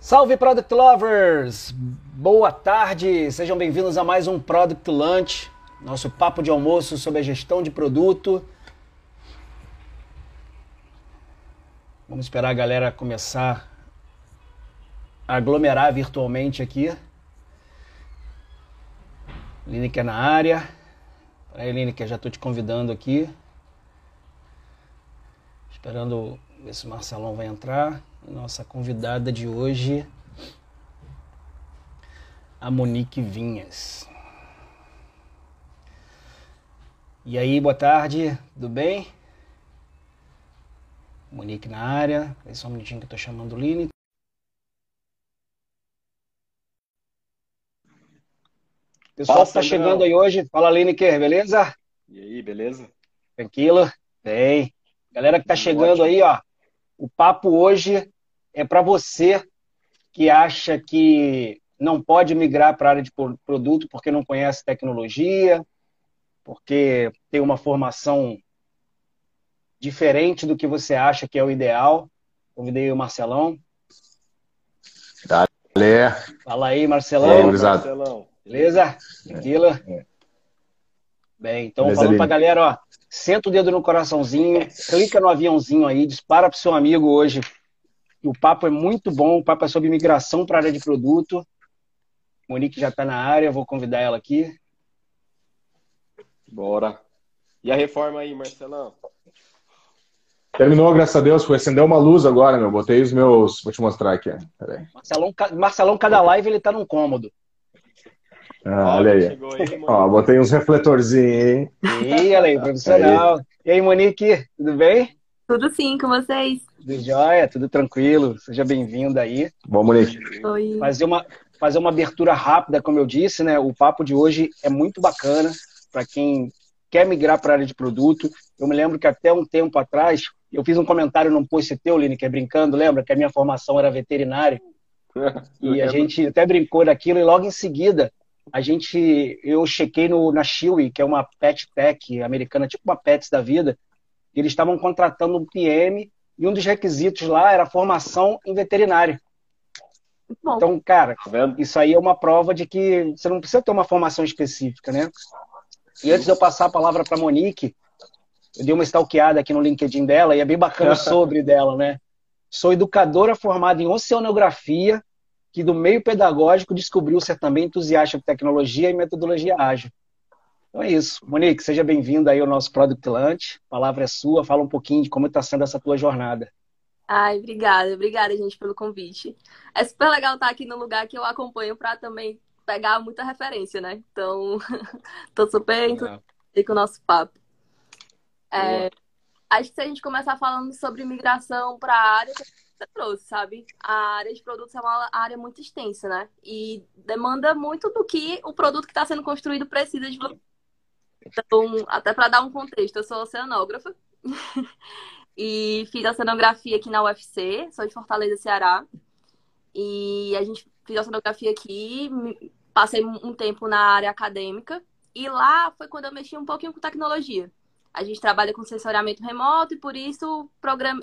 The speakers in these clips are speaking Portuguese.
Salve Product Lovers! Boa tarde, sejam bem-vindos a mais um Product Lunch, nosso papo de almoço sobre a gestão de produto. Vamos esperar a galera começar a aglomerar virtualmente aqui. Lineker na área. Aí, Lineker, já estou te convidando aqui. Esperando ver se o Marcelão vai entrar. Nossa convidada de hoje, a Monique Vinhas. E aí, boa tarde, tudo bem? Monique na área. Espera só um minutinho que eu tô chamando o Lineker. Pessoal que tá chegando aí hoje, fala Lineker, beleza? E aí, beleza? Tranquilo? Bem. Galera que tá chegando aí, ó. O papo hoje é para você que acha que não pode migrar para a área de produto porque não conhece tecnologia, porque tem uma formação diferente do que você acha que é o ideal. Convidei o Marcelão. Dale. Fala aí, Marcelão. Aí, Marcelão. Beleza? Tranquilo? É. Bem, então Beleza, falando para a galera, ó, senta o dedo no coraçãozinho, clica no aviãozinho aí, dispara pro seu amigo hoje. O papo é muito bom, o papo é sobre migração para a área de produto. Monique já está na área, vou convidar ela aqui. Bora. E a reforma aí, Marcelão? Terminou, graças a Deus. Foi acender uma luz agora, meu. Botei os meus. Vou te mostrar aqui. Marcelão, Marcelão, cada live ele tá num cômodo. Ah, olha aí. aí Ó, botei uns refletorzinhos, hein? Ih, olha aí, profissional. Aí. E aí, Monique, tudo bem? Tudo sim, com vocês? Tudo jóia, tudo tranquilo. Seja bem-vinda aí. Bom, Monique. Oi. Fazer uma, fazer uma abertura rápida, como eu disse, né? O papo de hoje é muito bacana para quem quer migrar para a área de produto. Eu me lembro que até um tempo atrás, eu fiz um comentário num post teu, Line, que é brincando, lembra? Que a minha formação era veterinária. e a gente até brincou daquilo, e logo em seguida a gente, eu chequei no, na Chewy, que é uma pet tech americana, tipo uma Pets da vida, eles estavam contratando um PM e um dos requisitos lá era formação em veterinário. Bom. Então, cara, tá isso aí é uma prova de que você não precisa ter uma formação específica, né? E antes de eu passar a palavra para Monique, eu dei uma stalkeada aqui no LinkedIn dela e é bem bacana sobre dela, né? Sou educadora formada em oceanografia que do meio pedagógico descobriu ser também entusiasta de tecnologia e metodologia ágil. Então é isso. Monique, seja bem-vinda aí ao nosso Product Lunch. A palavra é sua, fala um pouquinho de como está sendo essa tua jornada. Ai, obrigada, obrigada, gente, pelo convite. É super legal estar aqui no lugar que eu acompanho para também pegar muita referência, né? Então, tô super entusiasmada com o nosso papo. É, acho que se a gente começar falando sobre migração para a área, você trouxe, sabe? A área de produtos é uma área muito extensa, né? E demanda muito do que o produto que está sendo construído precisa de você. Então, até para dar um contexto, eu sou oceanógrafa e fiz oceanografia aqui na UFC, sou de Fortaleza, Ceará. E a gente fiz oceanografia aqui, passei um tempo na área acadêmica e lá foi quando eu mexi um pouquinho com tecnologia. A gente trabalha com sensoriamento remoto e por isso programa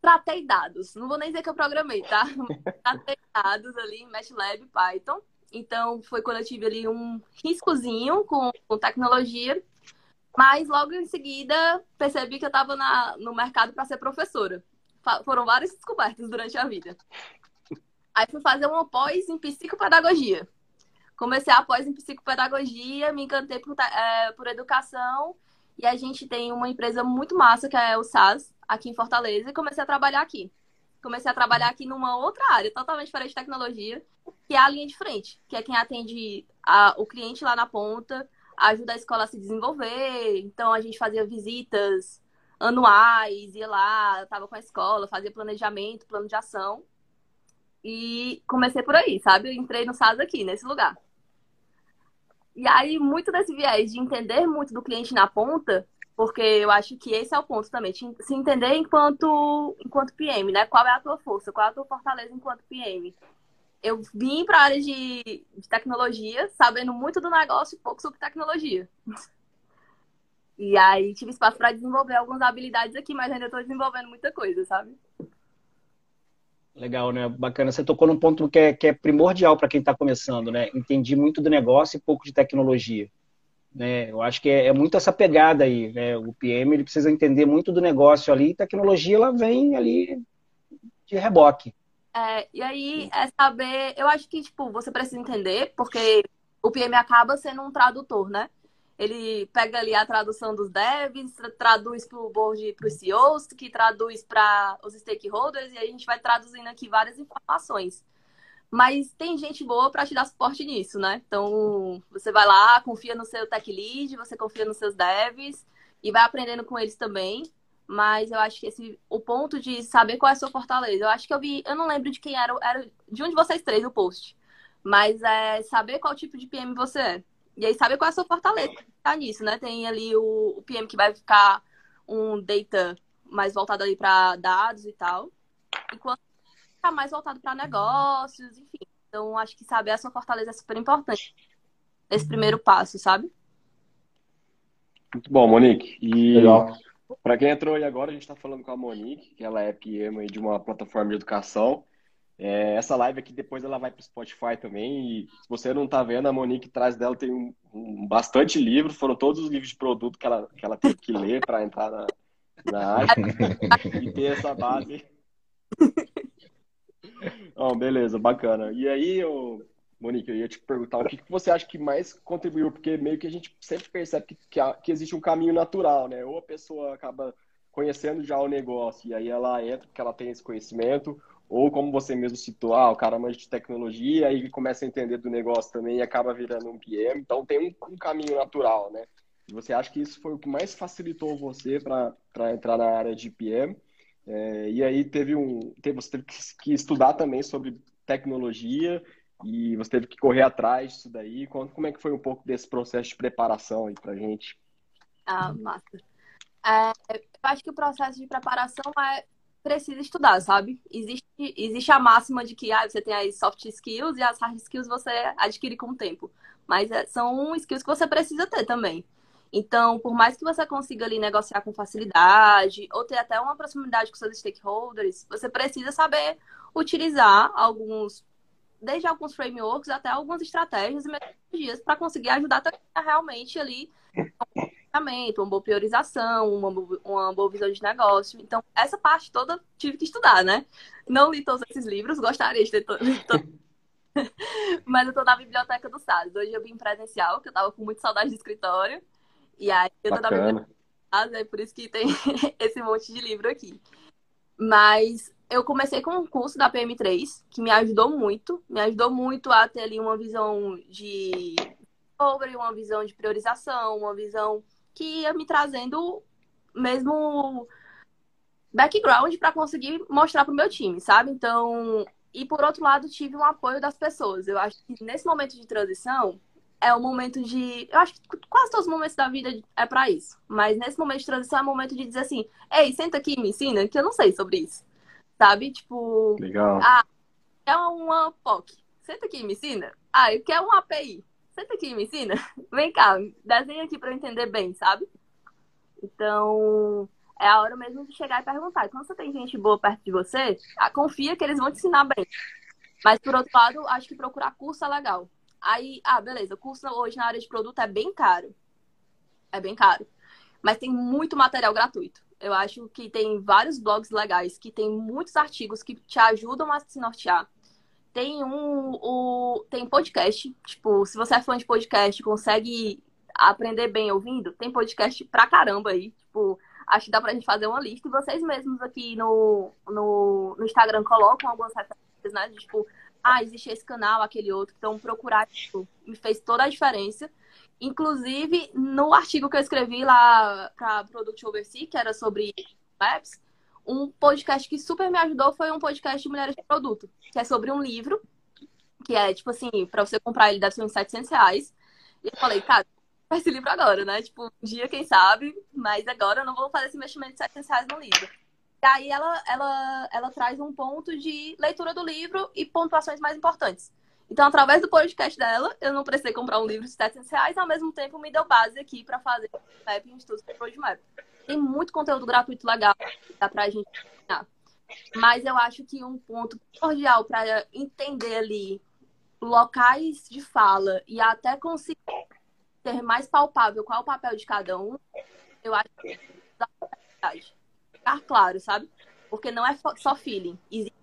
tratei dados. Não vou nem dizer que eu programei, tá? tratei dados ali em MATLAB, Python. Então, foi quando eu tive ali um riscozinho com, com tecnologia. Mas logo em seguida, percebi que eu estava no mercado para ser professora. Foram várias descobertas durante a vida. Aí fui fazer uma pós em psicopedagogia. Comecei a pós em psicopedagogia, me encantei por, é, por educação. E a gente tem uma empresa muito massa, que é o SAS, aqui em Fortaleza e comecei a trabalhar aqui. Comecei a trabalhar aqui numa outra área, totalmente diferente de tecnologia, que é a linha de frente, que é quem atende a, o cliente lá na ponta, ajuda a escola a se desenvolver. Então a gente fazia visitas anuais, ia lá, estava com a escola, fazia planejamento, plano de ação. E comecei por aí, sabe? Eu entrei no SAS aqui, nesse lugar. E aí, muito desse viés de entender muito do cliente na ponta porque eu acho que esse é o ponto também, se entender enquanto, enquanto PM, né? Qual é a tua força, qual é a tua fortaleza enquanto PM. Eu vim para a área de, de tecnologia, sabendo muito do negócio e pouco sobre tecnologia. E aí tive espaço para desenvolver algumas habilidades aqui, mas ainda estou desenvolvendo muita coisa, sabe? Legal, né? Bacana. Você tocou num ponto que é, que é primordial para quem está começando, né? Entendi muito do negócio e pouco de tecnologia. Né? Eu acho que é, é, muito essa pegada aí. Né? O PM ele precisa entender muito do negócio ali. E tecnologia ela vem ali de reboque. É, e aí é saber. Eu acho que tipo você precisa entender porque o PM acaba sendo um tradutor, né? ele pega ali a tradução dos devs, traduz para o board, para os CEOs, que traduz para os stakeholders, e a gente vai traduzindo aqui várias informações. Mas tem gente boa para te dar suporte nisso, né? Então, você vai lá, confia no seu tech lead, você confia nos seus devs e vai aprendendo com eles também. Mas eu acho que esse o ponto de saber qual é a sua fortaleza. Eu acho que eu vi, eu não lembro de quem era, era de um de vocês três o post. Mas é saber qual tipo de PM você é. E aí sabe qual é a sua fortaleza tá nisso, né? Tem ali o, o PM que vai ficar um data mais voltado ali para dados e tal. Enquanto ficar mais voltado para negócios, enfim. Então, acho que saber a sua fortaleza é super importante nesse primeiro passo, sabe? Muito bom, Monique. E para quem entrou aí agora, a gente está falando com a Monique, que ela é PM de uma plataforma de educação. É, essa live aqui depois ela vai para o Spotify também. E se você não está vendo, a Monique atrás dela tem um, um, bastante livro. Foram todos os livros de produto que ela, que ela teve que ler para entrar na, na área e ter essa base. oh, beleza, bacana. E aí, eu, Monique, eu ia te perguntar o que, que você acha que mais contribuiu, porque meio que a gente sempre percebe que, que, que existe um caminho natural, né? Ou a pessoa acaba conhecendo já o negócio e aí ela entra porque ela tem esse conhecimento, ou como você mesmo citou, ah, o cara manja de tecnologia e começa a entender do negócio também e acaba virando um PM. Então tem um, um caminho natural, né? Você acha que isso foi o que mais facilitou você para entrar na área de PM? É, e aí teve um, teve, você teve que, estudar também sobre tecnologia e você teve que correr atrás disso daí. Como, como é que foi um pouco desse processo de preparação aí para gente? Ah, massa. É, eu acho que o processo de preparação é precisa estudar, sabe? Existe, existe a máxima de que ah, você tem as soft skills e as hard skills você adquire com o tempo. Mas é, são skills que você precisa ter também. Então, por mais que você consiga ali negociar com facilidade, ou ter até uma proximidade com seus stakeholders, você precisa saber utilizar alguns, desde alguns frameworks até algumas estratégias e metodologias para conseguir ajudar a realmente ali uma boa priorização, uma, uma boa visão de negócio. Então, essa parte toda tive que estudar, né? Não li todos esses livros, gostaria de ter todos. Mas eu tô na biblioteca do SADS. Hoje eu vim presencial, que eu tava com muita saudade do escritório. E aí eu biblioteca do SADS, é por isso que tem esse monte de livro aqui. Mas eu comecei com um curso da PM3, que me ajudou muito. Me ajudou muito a ter ali uma visão de sobre uma visão de priorização, uma visão que ia me trazendo mesmo background para conseguir mostrar para o meu time, sabe? Então, e por outro lado, tive um apoio das pessoas. Eu acho que nesse momento de transição é o momento de, eu acho que quase todos os momentos da vida é para isso, mas nesse momento de transição é o momento de dizer assim: "Ei, senta aqui e me ensina, que eu não sei sobre isso". Sabe? Tipo, Legal. ah, é uma POC. Senta aqui e me ensina. Ah, eu quero uma API senta aqui, me ensina. Vem cá, desenha aqui para eu entender bem, sabe? Então, é a hora mesmo de chegar e perguntar. Quando você tem gente boa perto de você, ah, confia que eles vão te ensinar bem. Mas, por outro lado, acho que procurar curso é legal. Aí, ah, beleza, curso hoje na área de produto é bem caro. É bem caro. Mas tem muito material gratuito. Eu acho que tem vários blogs legais, que tem muitos artigos que te ajudam a se nortear. Tem um o, tem podcast, tipo, se você é fã de podcast, consegue aprender bem ouvindo, tem podcast pra caramba aí. Tipo, acho que dá pra gente fazer uma lista. E vocês mesmos aqui no, no, no Instagram colocam algumas referências, né? Tipo, ah, existe esse canal, aquele outro. Então, procurar, tipo, me fez toda a diferença. Inclusive, no artigo que eu escrevi lá para Product Oversee, que era sobre apps, um podcast que super me ajudou foi um podcast de Mulheres de Produto, que é sobre um livro, que é, tipo assim, para você comprar ele deve ser uns 700 reais. E eu falei, cara, esse livro agora, né? Tipo, um dia, quem sabe, mas agora eu não vou fazer esse investimento de 700 reais no livro. Aí ela, ela, ela traz um ponto de leitura do livro e pontuações mais importantes. Então, através do podcast dela, eu não precisei comprar um livro de 700 reais, ao mesmo tempo me deu base aqui para fazer o map em estudos de roadmap. Tem muito conteúdo gratuito legal, dá pra gente ensinar. Mas eu acho que um ponto cordial para entender ali locais de fala e até conseguir ter mais palpável qual é o papel de cada um, eu acho que é ficar claro, sabe? Porque não é só feeling. Existe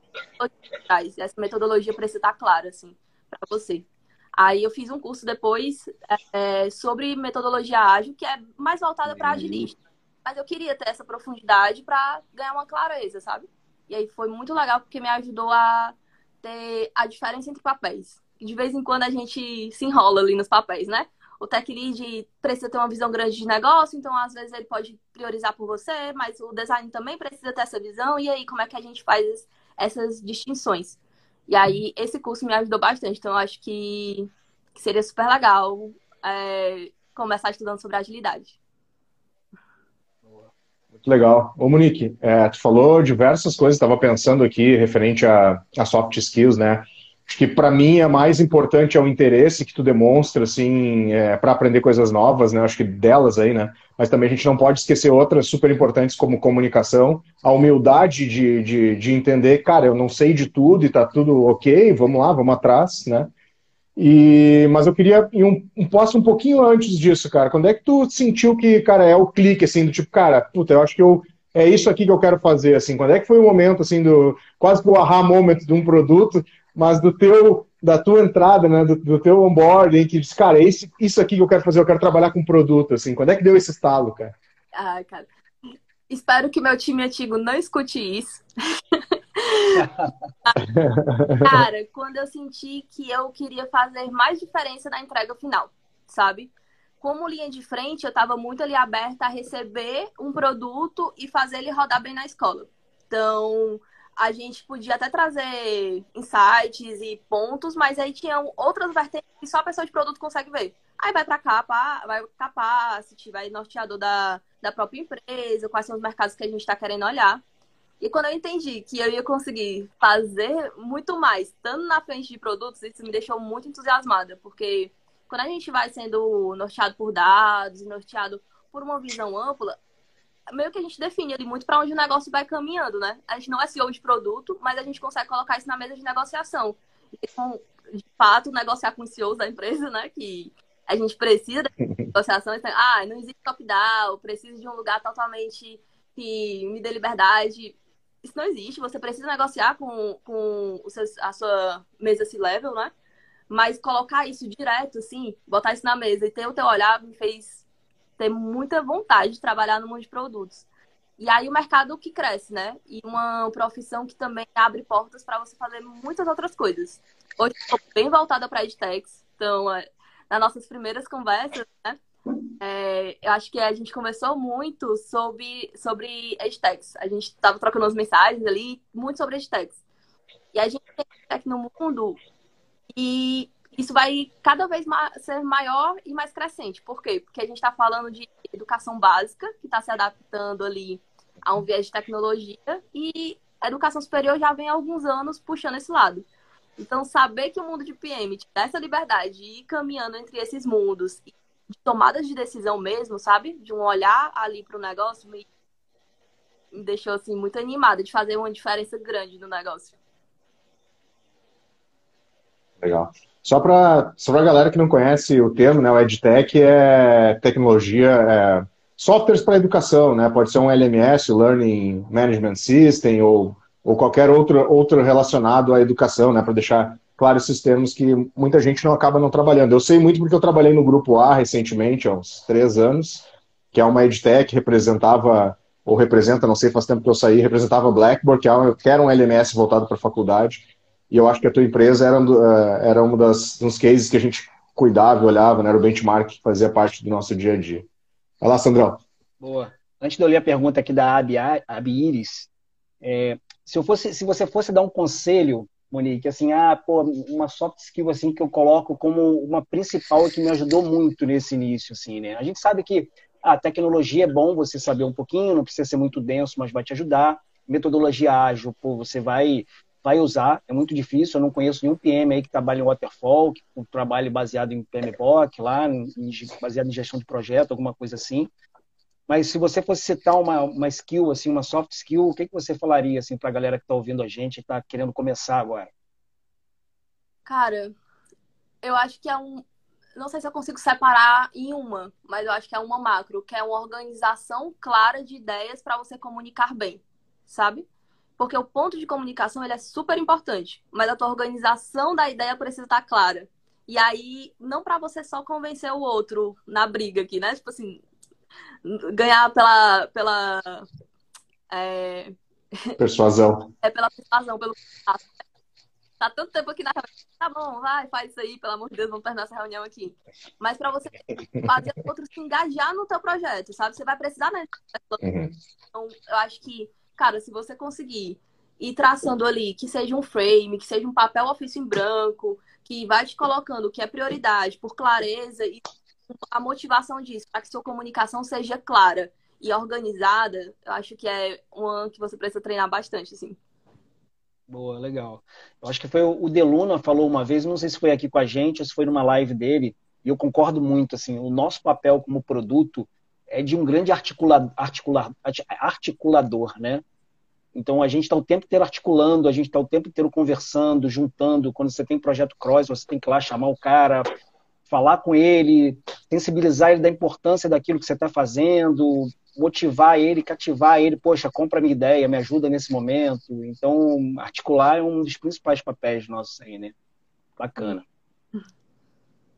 essa metodologia precisa estar clara, assim, para você. Aí eu fiz um curso depois é, sobre metodologia ágil, que é mais voltada para agilista. Mas eu queria ter essa profundidade para ganhar uma clareza, sabe? E aí foi muito legal porque me ajudou a ter a diferença entre papéis. De vez em quando a gente se enrola ali nos papéis, né? O tech lead precisa ter uma visão grande de negócio, então às vezes ele pode priorizar por você, mas o design também precisa ter essa visão. E aí, como é que a gente faz essas distinções? E aí, esse curso me ajudou bastante. Então, eu acho que, seria super legal é, começar estudando sobre agilidade. Muito legal. Ô, Monique, é, tu falou diversas coisas, estava pensando aqui referente a, a soft skills, né? Acho que para mim é mais importante é o interesse que tu demonstra, assim, é, para aprender coisas novas, né? Acho que delas aí, né? Mas também a gente não pode esquecer outras super importantes como comunicação, a humildade de, de, de entender, cara, eu não sei de tudo e tá tudo ok, vamos lá, vamos atrás, né? E, mas eu queria ir um, um passo um pouquinho antes disso, cara. Quando é que tu sentiu que, cara, é o clique, assim, do tipo, cara, puta, eu acho que eu, é isso aqui que eu quero fazer, assim. Quando é que foi o momento, assim, do quase que o aha moment de um produto, mas do teu, da tua entrada, né, do, do teu onboarding, que diz, cara, é esse, isso aqui que eu quero fazer, eu quero trabalhar com produto, assim. Quando é que deu esse estalo, cara? Ah, cara. Espero que meu time antigo não escute isso. Cara, quando eu senti que eu queria fazer mais diferença na entrega final, sabe? Como linha de frente, eu estava muito ali aberta a receber um produto e fazer ele rodar bem na escola. Então, a gente podia até trazer insights e pontos, mas aí tinham outras vertentes que só a pessoa de produto consegue ver. Aí vai para capa, vai capacity, vai norteador da, da própria empresa, quais são os mercados que a gente está querendo olhar. E quando eu entendi que eu ia conseguir fazer muito mais, estando na frente de produtos, isso me deixou muito entusiasmada, porque quando a gente vai sendo norteado por dados, norteado por uma visão ampla, meio que a gente define ali muito para onde o negócio vai caminhando, né? A gente não é CEO de produto, mas a gente consegue colocar isso na mesa de negociação. Então, de fato, negociar com os CEOs da empresa, né? Que a gente precisa de negociação. Então, ah, não existe top-down, preciso de um lugar totalmente que me dê liberdade isso não existe. Você precisa negociar com, com o seu, a sua mesa C-level, né? Mas colocar isso direto, assim, botar isso na mesa e ter o teu olhar me fez ter muita vontade de trabalhar no mundo de produtos. E aí o mercado que cresce, né? E uma profissão que também abre portas para você fazer muitas outras coisas. Hoje estou bem voltada para edtechs. Então, é, nas nossas primeiras conversas, né? É, eu acho que a gente conversou muito sobre, sobre edtechs. A gente estava trocando as mensagens ali, muito sobre edtechs. E a gente tem edtech no mundo e isso vai cada vez ser maior e mais crescente. Por quê? Porque a gente está falando de educação básica, que está se adaptando ali a um viés de tecnologia, e a educação superior já vem há alguns anos puxando esse lado. Então, saber que o mundo de PM te dá essa liberdade de ir caminhando entre esses mundos de tomadas de decisão mesmo, sabe? De um olhar ali para o negócio me, me deixou assim muito animada de fazer uma diferença grande no negócio. Legal. Só para só a galera que não conhece o termo, né, o EdTech é tecnologia, é softwares para educação, né? Pode ser um LMS, Learning Management System, ou, ou qualquer outro, outro relacionado à educação, né? Para deixar claro esses termos que muita gente não acaba não trabalhando. Eu sei muito porque eu trabalhei no Grupo A recentemente, há uns três anos, que é uma edtech, representava, ou representa, não sei, faz tempo que eu saí, representava Blackboard, que era um LMS voltado para a faculdade, e eu acho que a tua empresa era, eh, era um das, dos cases que a gente cuidava, olhava, né, era o benchmark que fazia parte do nosso dia a dia. Vai lá, Sandrão. Boa. Antes de eu ler a pergunta aqui da Abi, Abi Iris, é, se, eu fosse, se você fosse dar um conselho Monique, assim, ah, pô, uma soft skill assim que eu coloco como uma principal que me ajudou muito nesse início, assim, né? A gente sabe que a tecnologia é bom você saber um pouquinho, não precisa ser muito denso, mas vai te ajudar. Metodologia ágil, pô, você vai vai usar, é muito difícil, eu não conheço nenhum PM aí que trabalha em waterfall, que trabalhe baseado em PMBOK lá, em, baseado em gestão de projeto, alguma coisa assim. mas se você fosse citar uma, uma skill, assim, uma soft skill, o que, que você falaria assim, para a galera que está ouvindo a gente e está querendo começar agora? Cara, eu acho que é um. Não sei se eu consigo separar em uma, mas eu acho que é uma macro, que é uma organização clara de ideias para você comunicar bem, sabe? Porque o ponto de comunicação ele é super importante, mas a tua organização da ideia precisa estar clara. E aí, não para você só convencer o outro na briga aqui, né? Tipo assim, ganhar pela. pela é... Persuasão. É pela persuasão, pelo. Tá tanto tempo aqui na reunião. Tá bom, vai, faz isso aí, pelo amor de Deus, vamos terminar essa reunião aqui. Mas para você fazer o outro se engajar no teu projeto, sabe? Você vai precisar, né? Uhum. Então, eu acho que, cara, se você conseguir ir traçando ali que seja um frame, que seja um papel ofício em branco, que vai te colocando o que é prioridade por clareza e a motivação disso, para que sua comunicação seja clara e organizada, eu acho que é uma que você precisa treinar bastante, assim. Boa, legal. Eu acho que foi o Deluna falou uma vez, não sei se foi aqui com a gente ou se foi numa live dele, e eu concordo muito, assim, o nosso papel como produto é de um grande articula, articula, articulador, né? Então a gente está o tempo inteiro articulando, a gente está o tempo inteiro conversando, juntando. Quando você tem projeto cross, você tem que ir lá chamar o cara, falar com ele, sensibilizar ele da importância daquilo que você está fazendo, motivar ele, cativar ele, poxa, compra minha ideia, me ajuda nesse momento. Então, articular é um dos principais papéis nossos aí, né? Bacana.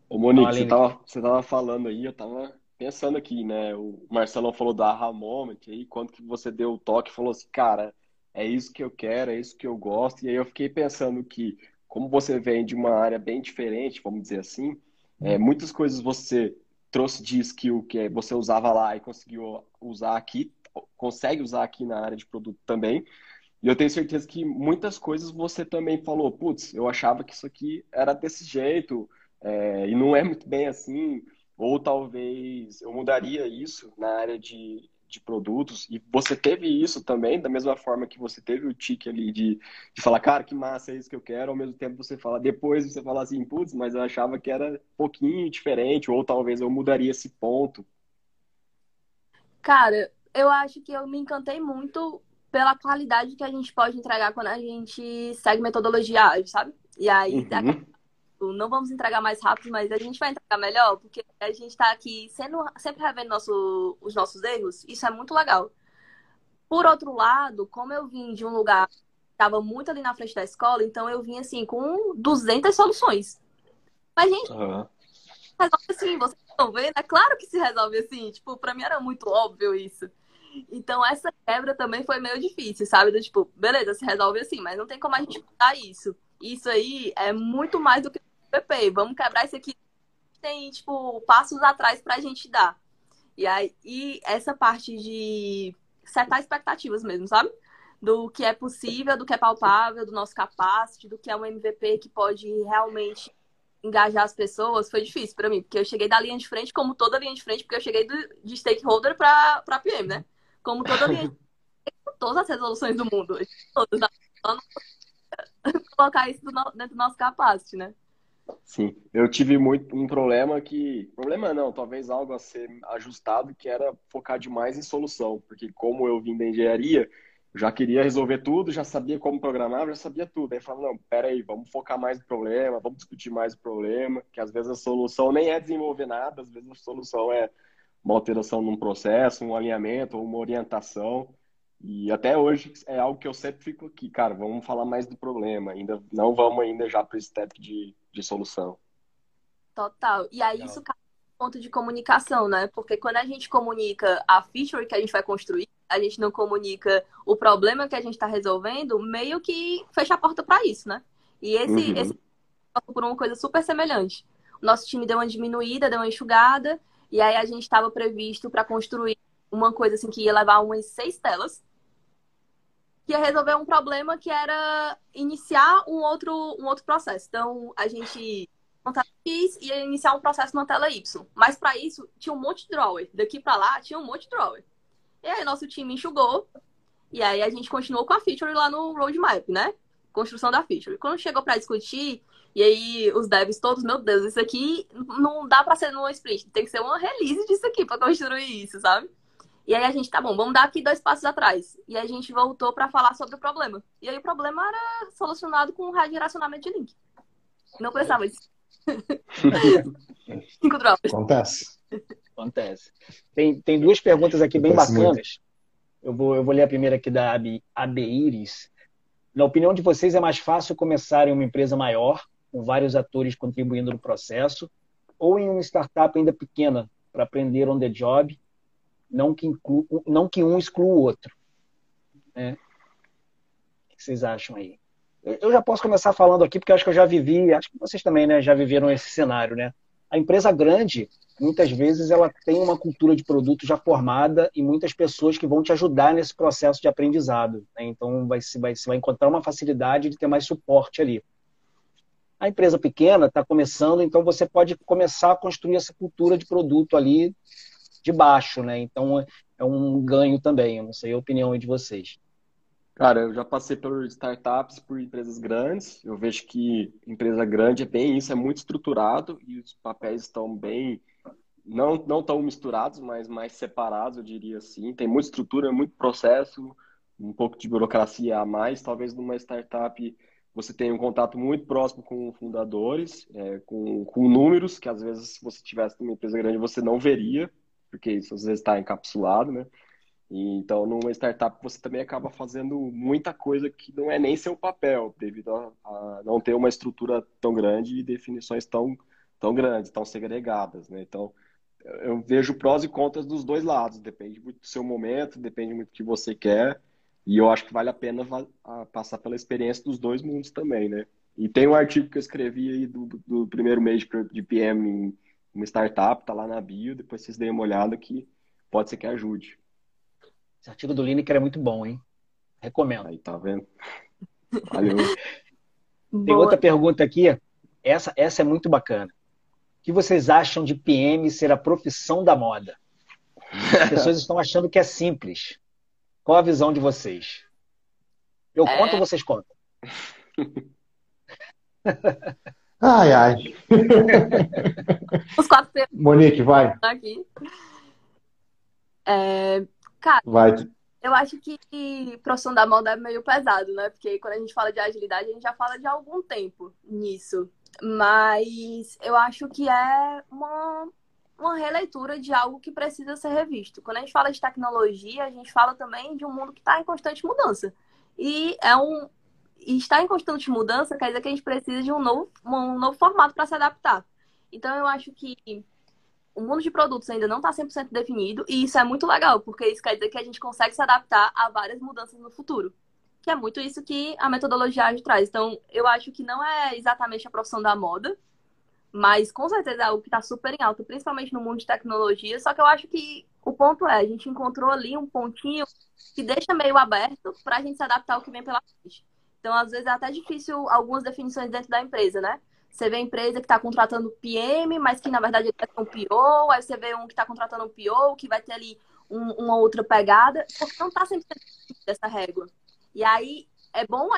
Ô, Monique, você estava você tava falando aí, eu estava pensando aqui, né? O Marcelão falou da aha moment, aí quando que você deu o toque, falou assim, cara, é isso que eu quero, é isso que eu gosto. E aí eu fiquei pensando que, como você vem de uma área bem diferente, vamos dizer assim, é, muitas coisas você trouxe de skill que você usava lá e conseguiu usar aqui, consegue usar aqui na área de produto também. E eu tenho certeza que muitas coisas você também falou, putz, eu achava que isso aqui era desse jeito, é, e não é muito bem assim, ou talvez eu mudaria isso na área de, de produtos, e você teve isso também, da mesma forma que você teve o tique ali de, de falar, cara, que massa, é isso que eu quero, ao mesmo tempo você fala, depois você fala assim, putz, mas eu achava que era um pouquinho diferente, ou talvez eu mudaria esse ponto. Cara, eu acho que eu me encantei muito pela qualidade que a gente pode entregar quando a gente segue metodologia ágil, sabe? E aí, uhum não vamos entregar mais rápido, mas a gente vai entregar melhor, porque a gente está aqui sendo, sempre revendo nosso, os nossos erros, isso é muito legal. Por outro lado, como eu vim de um lugar que estava muito ali na frente da escola, então eu vim assim com 200 soluções. Mas, gente, uhum. resolve assim, vocês estão vendo? É claro que se resolve assim. Tipo, pra mim era muito óbvio isso. Então, essa quebra também foi meio difícil, sabe? Do, tipo, beleza, se resolve assim, mas não tem como a gente mudar isso. Isso aí é muito mais do que PP. Vamos quebrar isso aqui. Tem, tipo, passos atrás pra gente dar. E aí, e essa parte de setar expectativas mesmo, sabe? Do que é possível, do que é palpável, do nosso capacity, do que é um MVP que pode realmente engajar as pessoas, foi difícil para mim, porque eu cheguei da linha de frente, como toda linha de frente, porque eu cheguei do, de stakeholder para PM, né? Como toda linha de frente, todas as resoluções do mundo. Todas. Colocar isso dentro do nosso capacity, né? Sim, eu tive muito um problema que. Problema não, talvez algo a ser ajustado, que era focar demais em solução. Porque, como eu vim da engenharia, já queria resolver tudo, já sabia como programar, já sabia tudo. Aí falava, não, peraí, vamos focar mais no problema, vamos discutir mais o problema, que às vezes a solução nem é desenvolver nada, às vezes a solução é uma alteração num processo, um alinhamento, uma orientação. E até hoje é algo que eu sempre fico aqui, cara, vamos falar mais do problema, ainda não vamos ainda já para o step de, de solução. Total. E aí isso cai no ponto de comunicação, né? Porque quando a gente comunica a feature que a gente vai construir, a gente não comunica o problema que a gente está resolvendo, meio que fecha a porta para isso, né? E esse, uhum. esse por uma coisa super semelhante. O nosso time deu uma diminuída, deu uma enxugada, e aí a gente estava previsto para construir uma coisa assim que ia levar umas seis telas, que ia resolver um problema que era iniciar um outro, um outro processo. Então, a gente X ia iniciar um processo na tela Y. Mas para isso, tinha um monte de drawer. Daqui para lá, tinha um monte de drawer. E aí, nosso time enxugou. E aí, a gente continuou com a feature lá no roadmap, né? Construção da feature. Quando chegou para discutir, e aí os devs todos, meu Deus, isso aqui não dá para ser numa sprint. Tem que ser uma release disso aqui para construir isso, sabe? E aí a gente, tá bom, vamos dar aqui dois passos atrás. E a gente voltou para falar sobre o problema. E aí o problema era solucionado com o redirecionamento de link. Não precisava disso. Cinco drogas. Acontece. Acontece. Tem, tem duas perguntas aqui bem Acontece bacanas. Eu vou, eu vou ler a primeira aqui da Abeiris. Na opinião de vocês, é mais fácil começar em uma empresa maior, com vários atores contribuindo no processo, ou em uma startup ainda pequena, para aprender on the job não que, inclu, não que um exclua o outro. Né? O que vocês acham aí? Eu já posso começar falando aqui, porque acho que eu já vivi, acho que vocês também né, já viveram esse cenário. Né? A empresa grande, muitas vezes, ela tem uma cultura de produto já formada e muitas pessoas que vão te ajudar nesse processo de aprendizado. Né? Então, vai, vai, você vai encontrar uma facilidade de ter mais suporte ali. A empresa pequena está começando, então você pode começar a construir essa cultura de produto ali de baixo, né? Então é um ganho também. Eu não sei a opinião de vocês. Cara, eu já passei por startups, por empresas grandes. Eu vejo que empresa grande é bem isso, é muito estruturado e os papéis estão bem não não tão misturados, mas mais separados, eu diria assim. Tem muita estrutura, muito processo, um pouco de burocracia a mais. Talvez numa startup você tenha um contato muito próximo com fundadores, é, com, com números que às vezes se você tivesse numa empresa grande você não veria porque isso às vezes está encapsulado, né? E, então, numa startup, você também acaba fazendo muita coisa que não é nem seu papel, devido a, a não ter uma estrutura tão grande e definições tão, tão grandes, tão segregadas, né? Então, eu vejo prós e contras dos dois lados, depende muito do seu momento, depende muito do que você quer, e eu acho que vale a pena passar pela experiência dos dois mundos também, né? E tem um artigo que eu escrevi aí do, do primeiro mês de PM em uma startup, tá lá na bio, depois vocês deem uma olhada que pode ser que ajude. Esse artigo do Lineker é muito bom, hein? Recomendo. Aí, tá vendo? Valeu. Tem outra pergunta aqui. Essa, essa é muito bacana. O que vocês acham de PM ser a profissão da moda? As pessoas estão achando que é simples. Qual a visão de vocês? Eu é... conto ou vocês contam? Ai, ai. Os quatro Monique, vai. Aqui. É, cara, vai. eu acho que profissão da moda é meio pesado, né? Porque quando a gente fala de agilidade, a gente já fala de algum tempo nisso. Mas eu acho que é uma, uma releitura de algo que precisa ser revisto. Quando a gente fala de tecnologia, a gente fala também de um mundo que está em constante mudança. E é um, e estar em constante mudança quer dizer que a gente precisa de um novo, um novo formato para se adaptar. Então, eu acho que o mundo de produtos ainda não está 100% definido, e isso é muito legal, porque isso quer dizer que a gente consegue se adaptar a várias mudanças no futuro. Que é muito isso que a metodologia Ágil traz. Então, eu acho que não é exatamente a profissão da moda, mas com certeza é algo que está super em alta, principalmente no mundo de tecnologia. Só que eu acho que o ponto é, a gente encontrou ali um pontinho que deixa meio aberto para a gente se adaptar ao que vem pela frente. Então, às vezes, é até difícil algumas definições dentro da empresa, né? Você vê a empresa que está contratando PM, mas que na verdade ele é um PO, aí você vê um que está contratando um PO, que vai ter ali um, uma outra pegada, porque não está sempre dessa régua. E aí é bom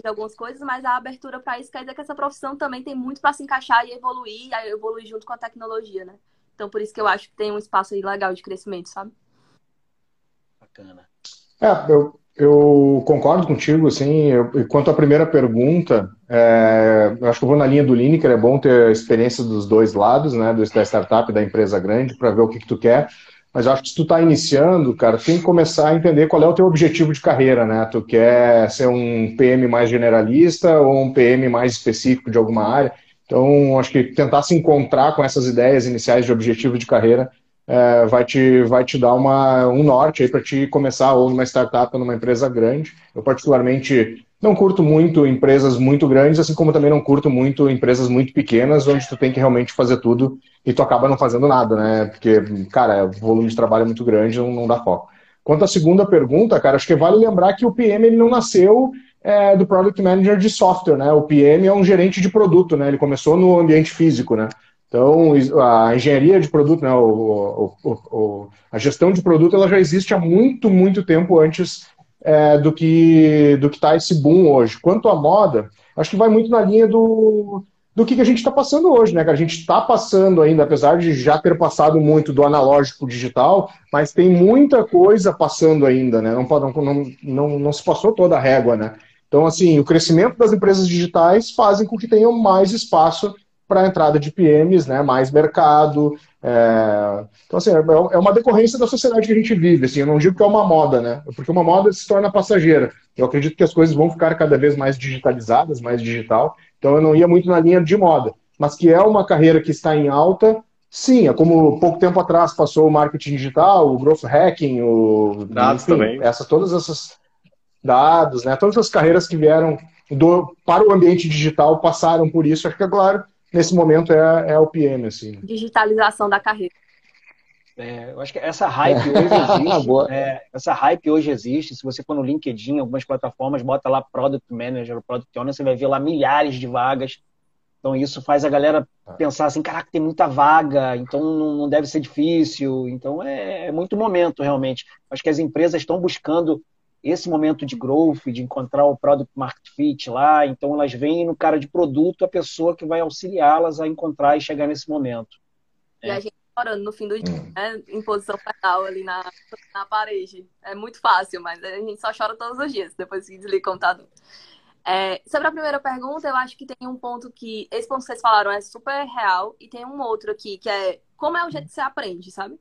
de algumas coisas, mas a abertura para isso quer dizer que essa profissão também tem muito para se encaixar e evoluir, e evoluir junto com a tecnologia, né? Então por isso que eu acho que tem um espaço aí legal de crescimento, sabe? Bacana. É, eu, eu concordo contigo, assim, eu, quanto à primeira pergunta, é, eu acho que eu vou na linha do Lineker, é bom ter a experiência dos dois lados, né, da startup e da empresa grande, para ver o que, que tu quer, mas eu acho que se tu está iniciando, cara, tem que começar a entender qual é o teu objetivo de carreira, né, tu quer ser um PM mais generalista ou um PM mais específico de alguma área, então acho que tentar se encontrar com essas ideias iniciais de objetivo de carreira é, vai, te, vai te dar uma, um norte aí para te começar ou numa startup ou numa empresa grande. Eu, particularmente, não curto muito empresas muito grandes, assim como também não curto muito empresas muito pequenas, onde tu tem que realmente fazer tudo e tu acaba não fazendo nada, né? Porque, cara, o volume de trabalho é muito grande, não, não dá foco. Quanto à segunda pergunta, cara, acho que vale lembrar que o PM ele não nasceu é, do Product Manager de software, né? O PM é um gerente de produto, né? Ele começou no ambiente físico, né? Então, a engenharia de produto, né, o, o, o, a gestão de produto, ela já existe há muito, muito tempo antes é, do que do está esse boom hoje. Quanto à moda, acho que vai muito na linha do, do que, que a gente está passando hoje, né? Que a gente está passando ainda, apesar de já ter passado muito do analógico para digital, mas tem muita coisa passando ainda, né? Não, não, não, não se passou toda a régua, né? Então, assim, o crescimento das empresas digitais fazem com que tenham mais espaço para a entrada de PMs, né? Mais mercado. É... Então, assim, é, é uma decorrência da sociedade que a gente vive. Assim, eu não digo que é uma moda, né? Porque uma moda se torna passageira. Eu acredito que as coisas vão ficar cada vez mais digitalizadas, mais digital. Então eu não ia muito na linha de moda. Mas que é uma carreira que está em alta, sim. É como pouco tempo atrás passou o marketing digital, o growth hacking, o dados enfim, também. Essa, todas essas dados, né? Todas as carreiras que vieram do, para o ambiente digital passaram por isso. Acho que, claro, nesse momento é, é o PM, assim. Digitalização da carreira. É, eu acho que essa hype hoje existe. é, essa hype hoje existe. Se você for no LinkedIn, algumas plataformas, bota lá Product Manager, Product Owner, você vai ver lá milhares de vagas. Então isso faz a galera tá. pensar assim, caraca, tem muita vaga, então não, deve ser difícil. Então é, é muito momento, realmente. Acho que as empresas estão buscando esse momento de growth, de encontrar o product market fit lá, então elas veem no cara de produto a pessoa que vai auxiliá-las a encontrar e chegar nesse momento. E a gente chorando no fim do dia, hum. né? Em posição fetal ali na, na parede. É muito fácil, mas a gente só chora todos os dias depois que desliga o computador. É, sobre a primeira pergunta, eu acho que tem um ponto que. Esse ponto que vocês falaram é super real, e tem um outro aqui, que é como é o jeito que você aprende, sabe?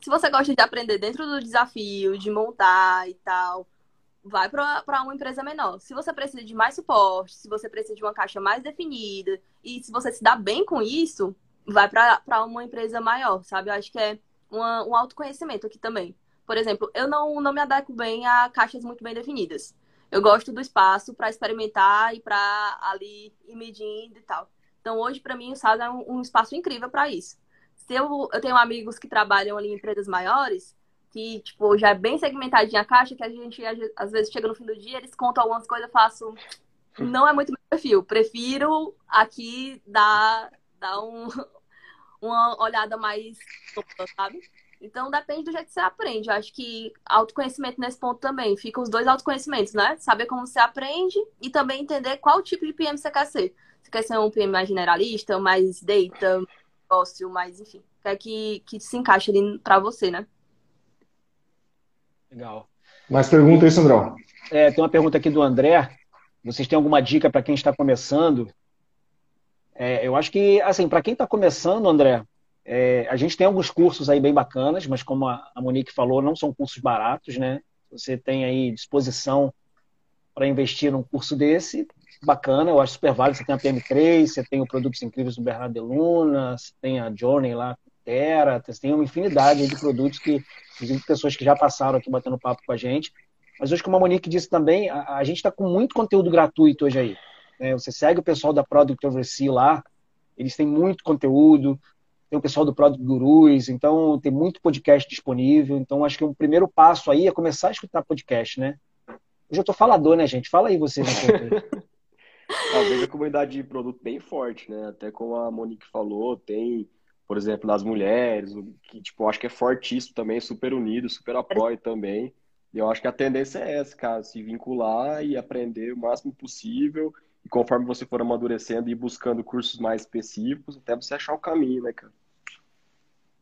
Se, você gosta de aprender dentro do desafio, de montar e tal, vai para uma empresa menor. Se você precisa de mais suporte, se você precisa de uma caixa mais definida, e se você se dá bem com isso, vai para uma empresa maior, sabe? Eu acho que é uma, um autoconhecimento aqui também. Por exemplo, eu não, não me adequo bem a caixas muito bem definidas. Eu gosto do espaço para experimentar e para ali ir medindo e tal. Então, hoje, para mim, o SAS é um, um espaço incrível para isso. Se eu, eu tenho amigos que trabalham ali em empresas maiores, que, tipo, já é bem segmentadinha a caixa, que a gente, às vezes, chega no fim do dia, eles contam algumas coisas, eu faço... Não é muito meu perfil. Prefiro aqui dar dar um, uma olhada mais sabe? Então depende do jeito que você aprende. Eu acho que autoconhecimento nesse ponto também. Fica os dois autoconhecimentos, né? Saber como você aprende e também entender qual tipo de PM você quer ser. Você quer ser um PM mais generalista, mais data, negócio, mais, enfim. Quer que, que se encaixe ali pra você, né? Legal. Mais pergunta aí, Sandrão? É, tem uma pergunta aqui do André. Vocês têm alguma dica para quem está começando é, eu acho que, assim, para quem está começando, André, é, a gente tem alguns cursos aí bem bacanas, mas como a, Monique falou, não são cursos baratos, né? Você tem aí disposição para investir num curso desse, bacana, eu acho super válido. Você tem a PM3, você tem o Produtos Incríveis do Bernardo de Luna, você tem a Journey lá, Terra, você tem uma infinidade de produtos que, inclusive, pessoas que já passaram aqui batendo papo com a gente. Mas hoje, como a Monique disse também, a, a gente está com muito conteúdo gratuito hoje aí. Né? Você segue o pessoal da Product Oversea lá, eles têm muito conteúdo, tem o pessoal do Product Gurus, então tem muito podcast disponível. Então acho que o primeiro passo aí é começar a escutar podcast, né? Hoje eu tô falador, né, gente? Fala aí vocês. Às vezes a comunidade de produto bem forte, né? Até como a Monique falou, tem, por exemplo, das mulheres, que tipo, acho que é fortíssimo também, super unido, super apoio também. E eu acho que a tendência é essa, cara, se vincular e aprender o máximo possível e conforme você for amadurecendo e buscando cursos mais específicos, até você achar o caminho, né, cara?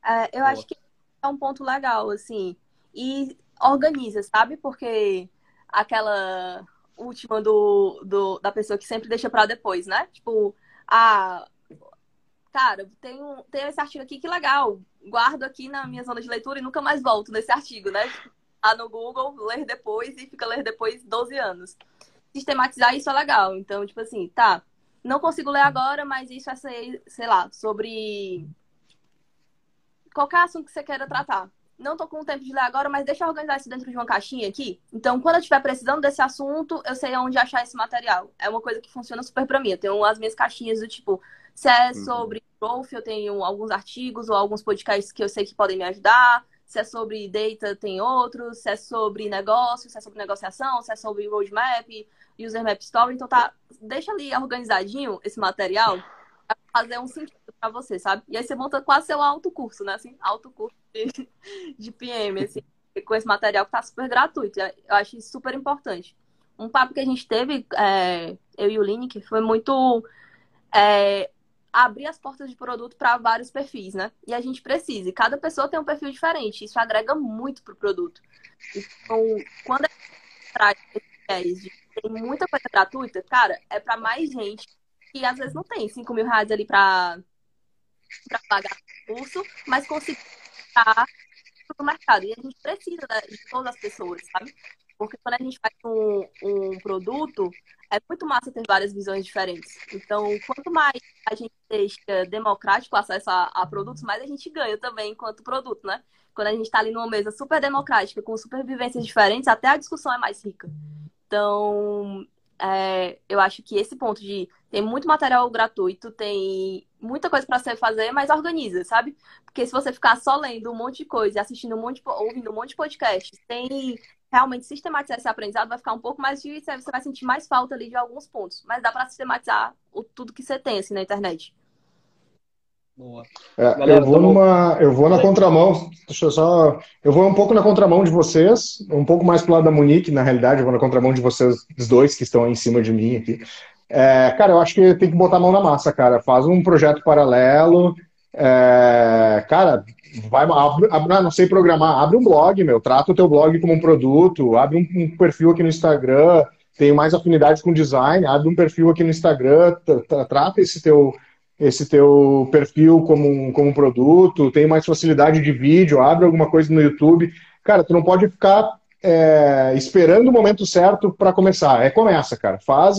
É, eu acho que é um ponto legal, assim. E organiza, sabe? Porque aquela última do, do, da pessoa que sempre deixa para depois, né? Tipo, ah, cara, tem, um, tem esse artigo aqui que legal. Guardo aqui na minha zona de leitura e nunca mais volto nesse artigo, né? Ah, no Google, ler depois e fica ler depois 12 anos sistematizar isso é legal. Então, tipo assim, tá, não consigo ler agora, mas isso é, sei, sei lá, sobre qualquer assunto que você queira tratar. Não tô com tempo de ler agora, mas deixa eu organizar isso dentro de uma caixinha aqui. Então, quando eu estiver precisando desse assunto, eu sei onde achar esse material. É uma coisa que funciona super para mim. Eu tenho as minhas caixinhas do tipo, se é uhum. sobre growth, eu tenho alguns artigos ou alguns podcasts que eu sei que podem me ajudar. Se é sobre data, tem outros. Se é sobre negócio, se é sobre negociação, se é sobre roadmap, User Map Story. Então tá, deixa ali organizadinho esse material pra fazer um sentido para você, sabe? E aí você monta quase seu autocurso, né? Assim, autocurso de, de PM, assim, com esse material que tá super gratuito. Eu acho isso super importante. Um papo que a gente teve, é, eu e o Lini, que foi muito é, abrir as portas de produto para vários perfis, né? E a gente precisa. E cada pessoa tem um perfil diferente. Isso agrega muito para o produto. Então, quando a gente traz tem muita coisa gratuita, cara, é para mais gente que às vezes não tem 5 mil reais ali para pagar o curso, mas conseguir estar no mercado. E a gente precisa de todas as pessoas, sabe? Porque quando a gente faz um, um produto, é muito massa ter várias visões diferentes. Então, quanto mais a gente deixa democrático acesso a, a produtos, mais a gente ganha também enquanto produto, né? Quando a gente está ali numa mesa super democrática, com super vivências diferentes, até a discussão é mais rica. Então, é, eu acho que esse ponto de tem muito material gratuito, tem muita coisa para você fazer, mas organiza, sabe? Porque se você ficar só lendo um monte de coisa, assistindo um monte, ouvindo um monte de podcast, sem realmente sistematizar esse aprendizado, vai ficar um pouco mais difícil, você vai sentir mais falta ali de alguns pontos. Mas dá para sistematizar o, tudo que você tem assim na internet. Boa. É, Galera, eu vou numa, eu vou na contramão. Deixa eu só, eu vou um pouco na contramão de vocês, um pouco mais pro lado da Monique, na realidade, eu vou na contramão de vocês os dois que estão aí em cima de mim aqui. É, cara, eu acho que tem que botar a mão na massa, cara. Faz um projeto paralelo. É, cara, vai, abre, abre, não sei programar, abre um blog, meu, trata o teu blog como um produto, abre um, um perfil aqui no Instagram, tenho mais afinidades com design, abre um perfil aqui no Instagram, trata esse teu esse teu perfil como como produto, tem mais facilidade de vídeo, abre alguma coisa no YouTube. Cara, tu não pode ficar é, esperando o momento certo para começar. É começa, cara. Faz,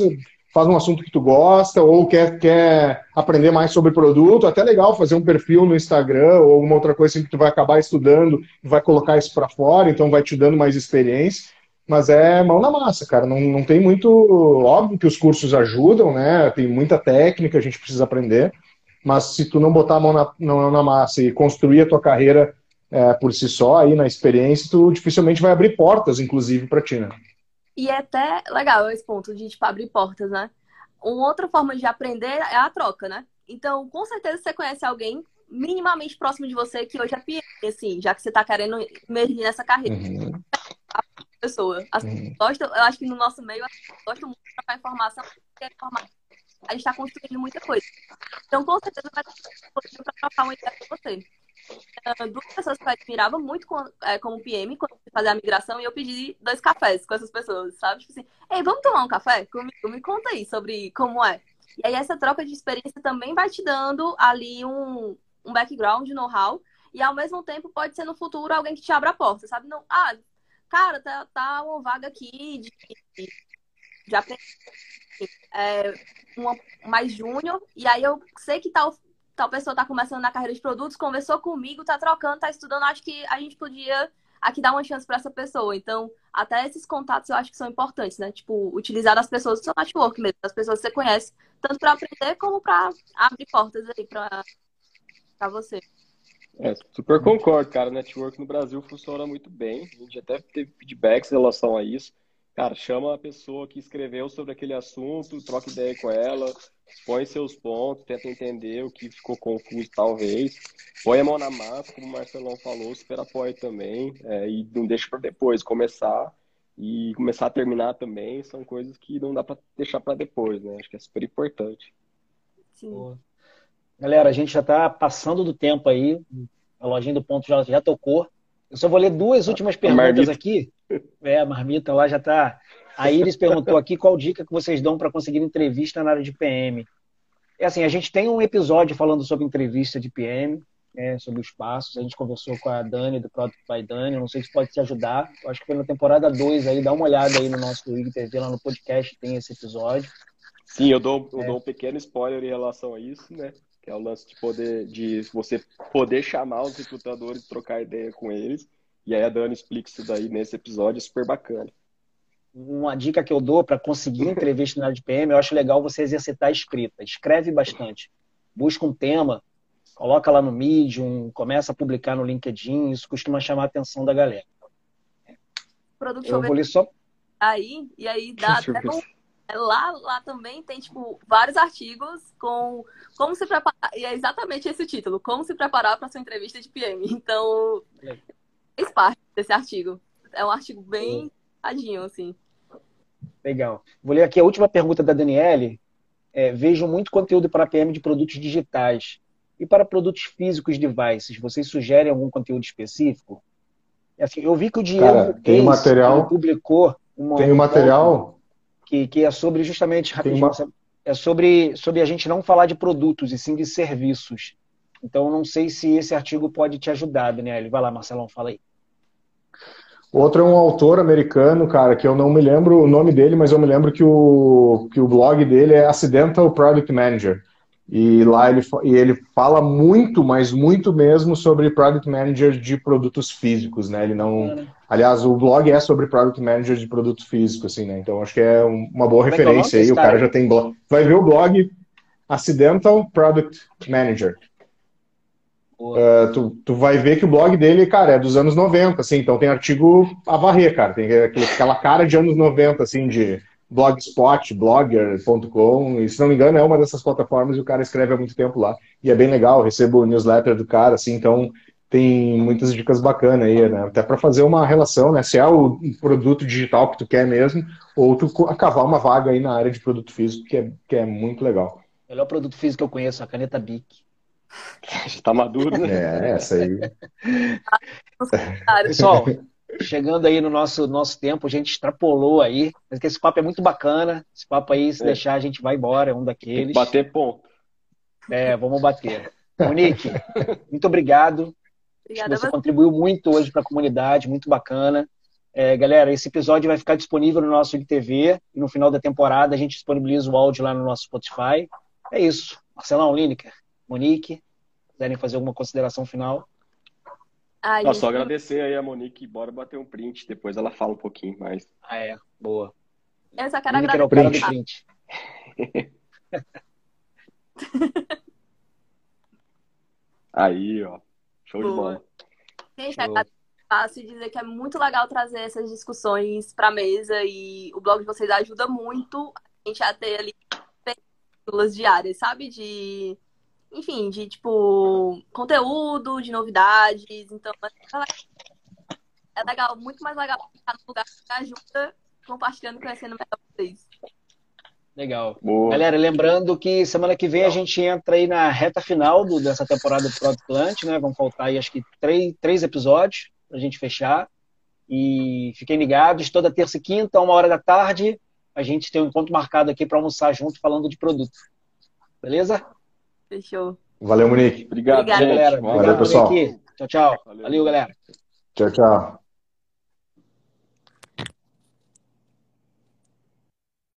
faz um assunto que tu gosta ou quer, quer aprender mais sobre produto, até legal fazer um perfil no Instagram ou alguma outra coisa assim que tu vai acabar estudando vai colocar isso para fora, então vai te dando mais experiência. Mas é mão na massa, cara. Não, não tem muito. Óbvio que os cursos ajudam, né? Tem muita técnica, a gente precisa aprender. Mas se tu não botar a mão na, na, na massa e construir a tua carreira é, por si só, aí na experiência, tu dificilmente vai abrir portas, inclusive, para ti, né? E é até legal esse ponto de, tipo, abrir portas, né? Uma outra forma de aprender é a troca, né? Então, com certeza você conhece alguém minimamente próximo de você que hoje é PM, assim, já que você está querendo emergir nessa carreira. Uhum. Pessoa. As uhum. gostam, eu acho que no nosso meio, gostam muito de trocar informação, porque a gente está construindo muita coisa. Então, com certeza, vai ter para trocar uma ideia com você. Uh, duas pessoas que eu admirava muito com, é, como PM quando eu fazia a migração e eu pedi dois cafés com essas pessoas, sabe? Tipo assim, ei, vamos tomar um café comigo? Me conta aí sobre como é. E aí essa troca de experiência também vai te dando ali um, um background, know-how, e ao mesmo tempo pode ser no futuro alguém que te abra a porta, sabe? Não, ah, cara, tá, tá uma vaga aqui de, de, de aprender é, uma, mais júnior, e aí eu sei que tal tal pessoa está começando na carreira de produtos, conversou comigo, está trocando, está estudando, acho que a gente podia aqui dar uma chance para essa pessoa. Então, até esses contatos eu acho que são importantes, né? Tipo, utilizar as pessoas do seu network mesmo, as pessoas que você conhece, tanto para aprender como para abrir portas aí para você. É, super concordo, cara. O network no Brasil funciona muito bem. A gente até teve feedbacks em relação a isso. Cara, chama a pessoa que escreveu sobre aquele assunto, troca ideia com ela, põe seus pontos, tenta entender o que ficou confuso, talvez. Põe a mão na massa, como o Marcelão falou, super apoio também, é, e não deixa para depois começar. E começar a terminar também são coisas que não dá para deixar para depois, né? Acho que é super importante. Sim. Galera, a gente já está passando do tempo aí, a lojinha do ponto já, já tocou. Eu só vou ler duas últimas perguntas aqui. É, a marmita lá já está. A Iris perguntou aqui qual dica que vocês dão para conseguir entrevista na área de PM. É assim, a gente tem um episódio falando sobre entrevista de PM, né, sobre os passos. A gente conversou com a Dani, do Product by Dani. Não sei se pode te ajudar. Eu acho que foi na temporada 2 aí. Dá uma olhada aí no nosso IGTV, lá no podcast tem esse episódio. Sim, eu dou, eu é. dou um pequeno spoiler em relação a isso, né? Que é o lance de poder de você poder chamar os recrutadores e trocar ideia com eles. E aí a Dani explica isso daí nesse episódio, é super bacana. Uma dica que eu dou para conseguir entrevista na área de PM, eu acho legal você exercitar a escrita. Escreve bastante. Busca um tema, coloca lá no Medium, começa a publicar no LinkedIn, isso costuma chamar a atenção da galera. Produto eu vou ler só aí, e aí dá até é, lá, lá também tem, tipo, vários artigos com como se preparar. E é exatamente esse o título: Como se preparar para sua entrevista de PM. Então, fez parte desse artigo. É um artigo bem tadinho, assim. Legal. Vou ler aqui a última pergunta da Daniele. é, vejo muito conteúdo para PM de produtos digitais. E para produtos físicos devices, vocês sugerem algum conteúdo específico? Assim, eu vi que o Diego Cara, tem Case, material, publicou uma, tem um material que, que é sobre justamente rapidinho, uma... é sobre, sobre a gente não falar de produtos e sim de serviços. Então, não sei se esse artigo pode te ajudar, Daniel. Vai lá, Marcelão, fala aí. Outro é um autor americano, cara, que eu não me lembro o nome dele, mas eu me lembro que o, que o blog dele é Accidental Product Manager. E lá ele, e ele fala muito, mas muito mesmo sobre Product Manager de produtos físicos, né? Ele não. Aliás, o blog é sobre Product Manager de produtos físicos, assim, né? Então acho que é uma boa Como referência é aí. O cara já tem blog. Vai ver o blog Accidental Product Manager. Uh, tu, tu vai ver que o blog dele, cara, é dos anos 90, assim, então tem artigo a varrer, cara. Tem aquela cara de anos 90, assim, de blogspot, blogger.com, e se não me engano é uma dessas plataformas e o cara escreve há muito tempo lá. E é bem legal, recebo o newsletter do cara, assim, então tem muitas dicas bacanas aí, né? Até para fazer uma relação, né? Se é o produto digital que tu quer mesmo, ou tu cavar uma vaga aí na área de produto físico, que é, que é muito legal. O melhor produto físico que eu conheço, a caneta Bic. Já tá maduro, né? É, essa aí. Pessoal, chegando aí no nosso, nosso tempo, a gente extrapolou aí, mas que esse papo é muito bacana. Esse papo aí, se é. deixar, a gente vai embora, é um daqueles. bater ponto. É, vamos bater. Monique, muito obrigado. Obrigada você contribuiu muito hoje para a comunidade, muito bacana. É, galera, esse episódio vai ficar disponível no nosso IGTV e no final da temporada a gente disponibiliza o áudio lá no nosso Spotify. É isso. Marcelão, Lineker, Monique, quiserem fazer alguma consideração final? Ai, Só agradecer aí a Monique, bora bater um print, depois ela fala um pouquinho mais. Ah, é, boa. Eu só quero agradecer. Era o print. print. aí, ó. Show boa. de bola. Gente, é fácil dizer que é muito legal trazer essas discussões para mesa e o blog de vocês ajuda muito a gente a ter ali pílulas diárias, sabe? De enfim, de tipo conteúdo, de novidades. Então, é legal, muito mais legal ficar no lugar que ajuda compartilhando, conhecendo melhor vocês. Legal. Boa. Galera, lembrando que semana que vem a gente entra aí na reta final do, dessa temporada do Product Plant, né? Vão faltar aí acho que três, três episódios pra gente fechar. E fiquem ligados, toda terça e quinta, uma hora da tarde, a gente tem um encontro marcado aqui para almoçar junto falando de produto. Beleza? Fechou. Valeu, Monique. Obrigado, Obrigada, gente. galera. Valeu, pessoal. Tchau, tchau. Valeu, Valeu galera. Tchau, tchau.